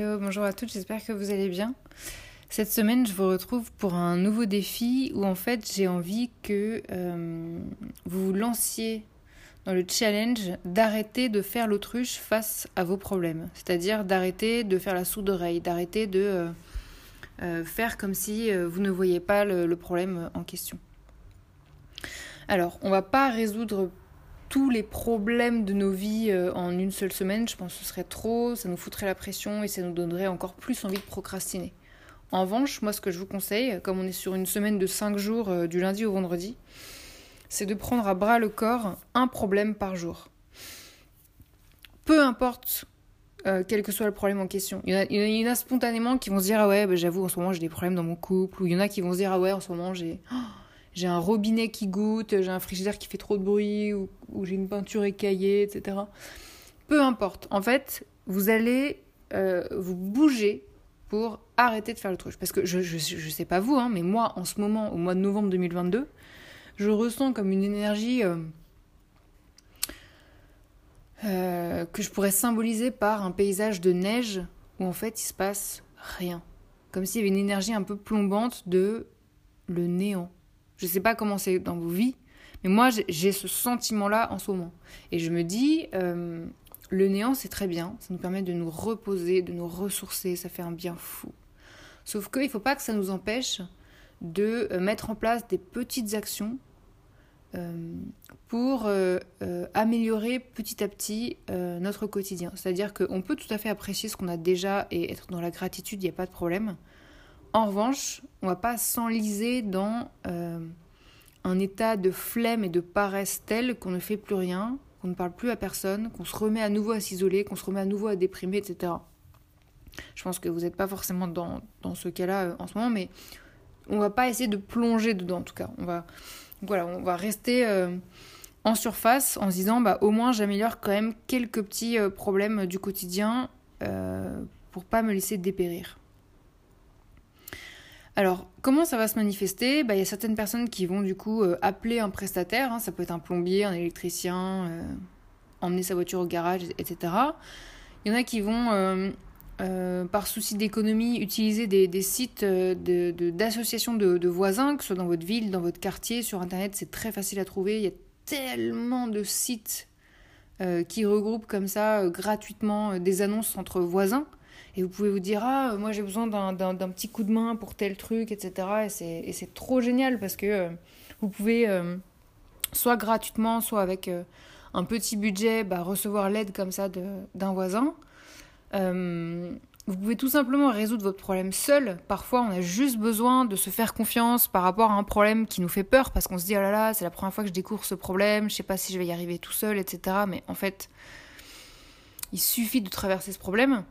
Bonjour à toutes, j'espère que vous allez bien. Cette semaine, je vous retrouve pour un nouveau défi où en fait j'ai envie que euh, vous vous lanciez dans le challenge d'arrêter de faire l'autruche face à vos problèmes. C'est-à-dire d'arrêter de faire la sourde oreille, d'arrêter de euh, euh, faire comme si vous ne voyez pas le, le, problème en question. Alors, on va pas résoudre tous les problèmes de nos vies euh, en une seule semaine, je pense que ce serait trop, ça nous foutrait la pression et ça nous donnerait encore plus envie de procrastiner. En revanche, moi ce que je vous conseille, comme on est sur une semaine de 5 jours euh, du lundi au vendredi, c'est de prendre à bras le corps un problème par jour. Peu importe euh, quel que soit le problème en question. Il y, en a, spontanément qui vont se dire Ah ouais, bah, j'avoue, en ce moment j'ai des problèmes dans mon couple. Ou il y en a qui vont se dire Ah ouais, en ce moment j'ai. Oh, j'ai un robinet qui goûte, j'ai un frigidaire qui fait trop de bruit, ou, j'ai une peinture écaillée, etc. Peu importe. En fait, vous allez euh, vous bouger pour arrêter de faire le truc. Parce que je, ne sais pas vous, hein, mais moi, en ce moment, au mois de novembre 2022, je ressens comme une énergie euh, euh, que je pourrais symboliser par un paysage de neige où en fait il se passe rien. Comme s'il y avait une énergie un peu plombante de le néant. Je ne sais pas comment c'est dans vos vies, mais moi j'ai ce sentiment-là en ce moment. Et je me dis, euh, le néant c'est très bien, ça nous permet de nous reposer, de nous ressourcer, ça fait un bien fou. Sauf qu'il ne faut pas que ça nous empêche de euh, mettre en place des petites actions euh, pour améliorer petit à petit notre quotidien. C'est-à-dire qu'on peut tout à fait apprécier ce qu'on a déjà et être dans la gratitude, il n'y a pas de problème. En revanche, on ne va pas s'enliser dans euh, un état de flemme et de paresse tel qu'on ne fait plus rien, qu'on ne parle plus à personne, qu'on se remet à nouveau à s'isoler, qu'on se remet à nouveau à déprimer, etc. Je pense que vous n'êtes pas forcément dans, ce cas-là euh, en ce moment, mais on va pas essayer de plonger dedans en tout cas. On va, voilà, on va rester euh, en surface en se disant bah, au moins j'améliore quand même quelques petits problèmes du quotidien pour pas me laisser dépérir. Alors, comment ça va se manifester? Bah, Il y a certaines personnes qui vont du coup euh, appeler un prestataire, hein. ça peut être un plombier, un électricien, euh, emmener sa voiture au garage, etc. Il y en a qui vont, euh, par souci d'économie, utiliser des, sites d'associations de, de, voisins, que ce soit dans votre ville, dans votre quartier, sur Internet, c'est très facile à trouver. Il y a tellement de sites qui regroupent comme ça gratuitement des annonces entre voisins et vous pouvez vous dire ah moi j'ai besoin d'un petit coup de main pour tel truc etc et c'est trop génial parce que euh, vous pouvez euh, soit gratuitement soit avec euh, un petit budget bah, recevoir l'aide comme ça d'un voisin vous pouvez tout simplement résoudre votre problème seul. Parfois, on a juste besoin de se faire confiance par rapport à un problème qui nous fait peur parce qu'on se dit oh là là, c'est la première fois que je découvre ce problème, je sais pas si je vais y arriver tout seul, etc. Mais en fait, il suffit de traverser ce problème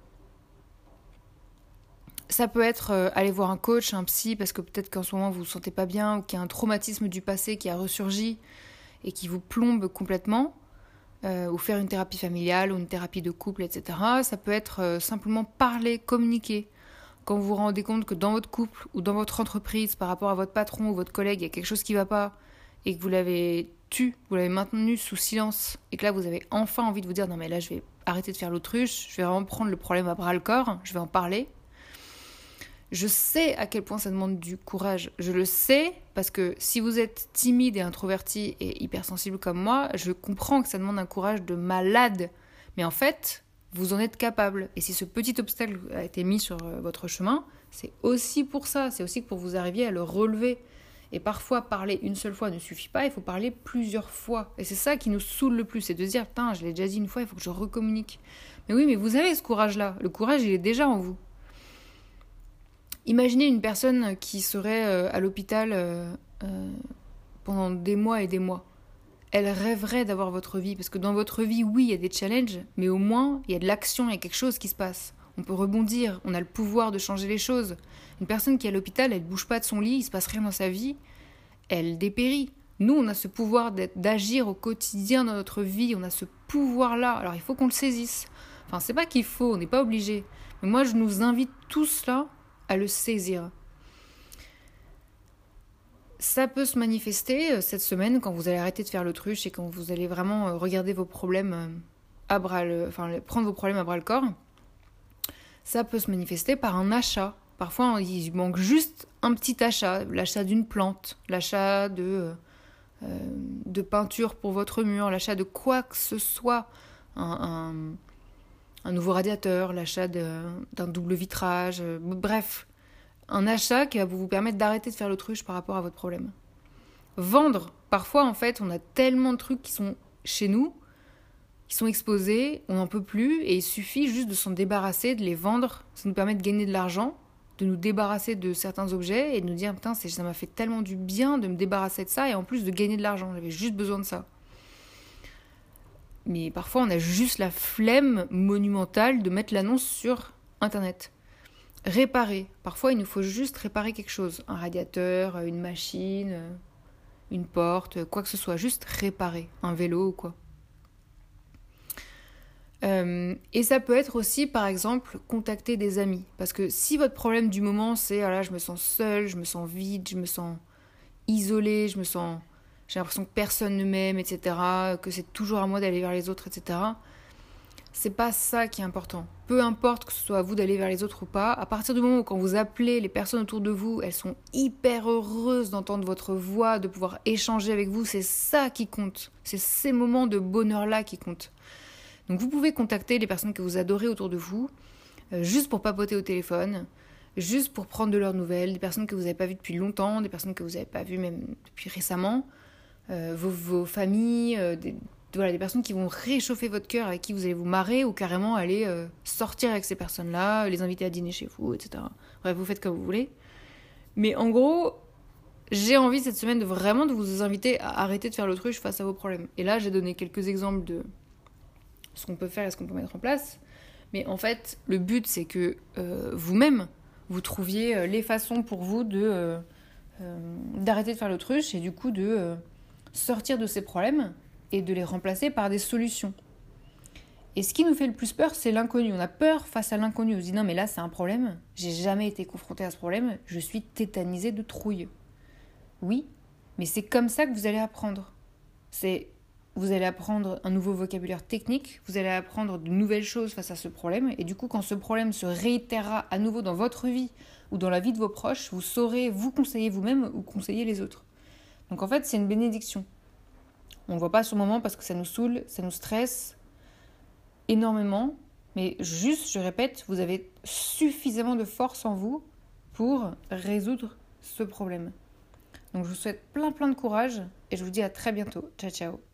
ça peut être euh, aller voir un coach, un psy, parce que peut-être qu'en ce moment vous vous sentez pas bien ou qu'il y a un traumatisme du passé qui a ressurgi et qui vous plombe complètement, euh, ou faire une thérapie familiale ou une thérapie de couple, etc. Ça peut être euh, simplement parler, communiquer. Quand vous vous rendez compte que dans votre couple ou dans votre entreprise, par rapport à votre patron ou votre collègue, il y a quelque chose qui ne va pas et que vous l'avez tu, vous l'avez maintenu sous silence et que là vous avez enfin envie de vous dire non mais là je vais arrêter de faire l'autruche, je vais vraiment prendre le problème à bras le corps, je vais en parler je sais à quel point ça demande du courage. Je le sais parce que si vous êtes timide et introverti et hypersensible comme moi, je comprends que ça demande un courage de malade. Mais en fait, vous en êtes capable. Et si ce petit obstacle a été mis sur euh, votre chemin, C'est aussi pour ça, c'est aussi pour vous arriver à le relever. Et parfois, parler une seule fois ne suffit pas, il faut parler plusieurs fois. Et c'est ça qui nous saoule le plus, c'est de dire, putain, je l'ai déjà dit une fois, il faut que je recommunique. Mais oui, mais vous avez ce courage-là. Le courage, il est déjà en vous. Imaginez une personne qui serait euh, à l'hôpital euh, euh, pendant des mois et des mois. Elle rêverait d'avoir votre vie, parce que dans votre vie, oui, il y a des challenges, mais au moins, il y a de l'action, il y a quelque chose qui se passe. On peut rebondir, on a le pouvoir de changer les choses. Une personne qui est à l'hôpital, elle ne bouge pas de son lit, il se passe rien dans sa vie, elle dépérit. Nous, on a ce pouvoir d'agir au quotidien dans notre vie, on a ce pouvoir-là. Alors il faut qu'on le saisisse. Enfin, c'est pas qu'il faut, on n'est pas obligé. Mais moi, je nous invite tous là à le saisir. Ça peut se manifester euh, cette semaine quand vous allez arrêter de faire l'autruche et quand vous allez vraiment euh, regarder vos problèmes euh, à bras le, enfin prendre vos problèmes à bras le corps. Ça peut se manifester par un achat. Parfois, il manque juste un petit achat, l'achat d'une plante, l'achat de, de peinture pour votre mur, l'achat de quoi que ce soit, nouveau radiateur, l'achat d'un double vitrage, euh, bref, un achat qui va vous permettre d'arrêter de faire l'autruche par rapport à votre problème. Vendre, parfois en fait, on a tellement de trucs qui sont chez nous, qui sont exposés, on n'en peut plus, et il suffit juste de s'en débarrasser, de les vendre, ça nous permet de gagner de l'argent, de nous débarrasser de certains objets et de nous dire putain ça m'a fait tellement du bien de me débarrasser de ça et en plus de gagner de l'argent, j'avais juste besoin de ça mais parfois on a juste la flemme monumentale de mettre l'annonce sur Internet. Réparer. Parfois il nous faut juste réparer quelque chose. Un radiateur, une machine, une porte, quoi que ce soit. Juste réparer. Un vélo ou quoi. Euh, et ça peut être aussi, par exemple, contacter des amis. Parce que si votre problème du moment, c'est ah là, je me sens seule, je me sens vide, je me sens isolée, je me sens j'ai l'impression que personne ne m'aime, etc., que c'est toujours à moi d'aller vers les autres, etc. C'est pas ça qui est important. Peu importe que ce soit à vous d'aller vers les autres ou pas, à partir du moment où quand vous appelez les personnes autour de vous, elles sont hyper heureuses d'entendre votre voix, de pouvoir échanger avec vous, c'est ça qui compte. C'est ces moments de bonheur-là qui comptent. Donc vous pouvez contacter les personnes que vous adorez autour de vous, euh, juste pour papoter au téléphone, juste pour prendre de leurs nouvelles, des personnes que vous n'avez pas vues depuis longtemps, des personnes que vous n'avez pas vues même depuis récemment. Euh, vos, familles, euh, des, voilà, des personnes qui vont réchauffer votre cœur, avec qui vous allez vous marrer ou carrément aller euh, sortir avec ces personnes-là, les inviter à dîner chez vous, etc. Bref, vous faites comme vous voulez. Mais en gros, j'ai envie cette semaine vraiment de vous inviter à arrêter de faire l'autruche face à vos problèmes. Et là, j'ai donné quelques exemples de ce qu'on peut faire et ce qu'on peut mettre en place. Mais en fait, le but, c'est que vous-même, vous trouviez les façons pour vous de d'arrêter de faire l'autruche et du coup de sortir de ces problèmes et de les remplacer par des solutions. Et ce qui nous fait le plus peur, c'est l'inconnu. On a peur face à l'inconnu. On se dit non, mais là, c'est un problème. J'ai jamais été confronté à ce problème. Je suis tétanisé de trouille. Oui, mais c'est comme ça que vous allez apprendre. C'est vous allez apprendre un nouveau vocabulaire technique, vous allez apprendre de nouvelles choses face à ce problème, et du coup, quand ce problème se réitérera à nouveau dans votre vie ou dans la vie de vos proches, vous saurez vous conseiller vous-même ou conseiller les autres. Donc en fait, c'est une bénédiction. On ne voit pas sur le moment parce que ça nous saoule, ça nous stresse énormément. Mais juste, je répète, vous avez suffisamment de force en vous pour résoudre ce problème. Donc je vous souhaite plein plein de courage et je vous dis à très bientôt. Ciao ciao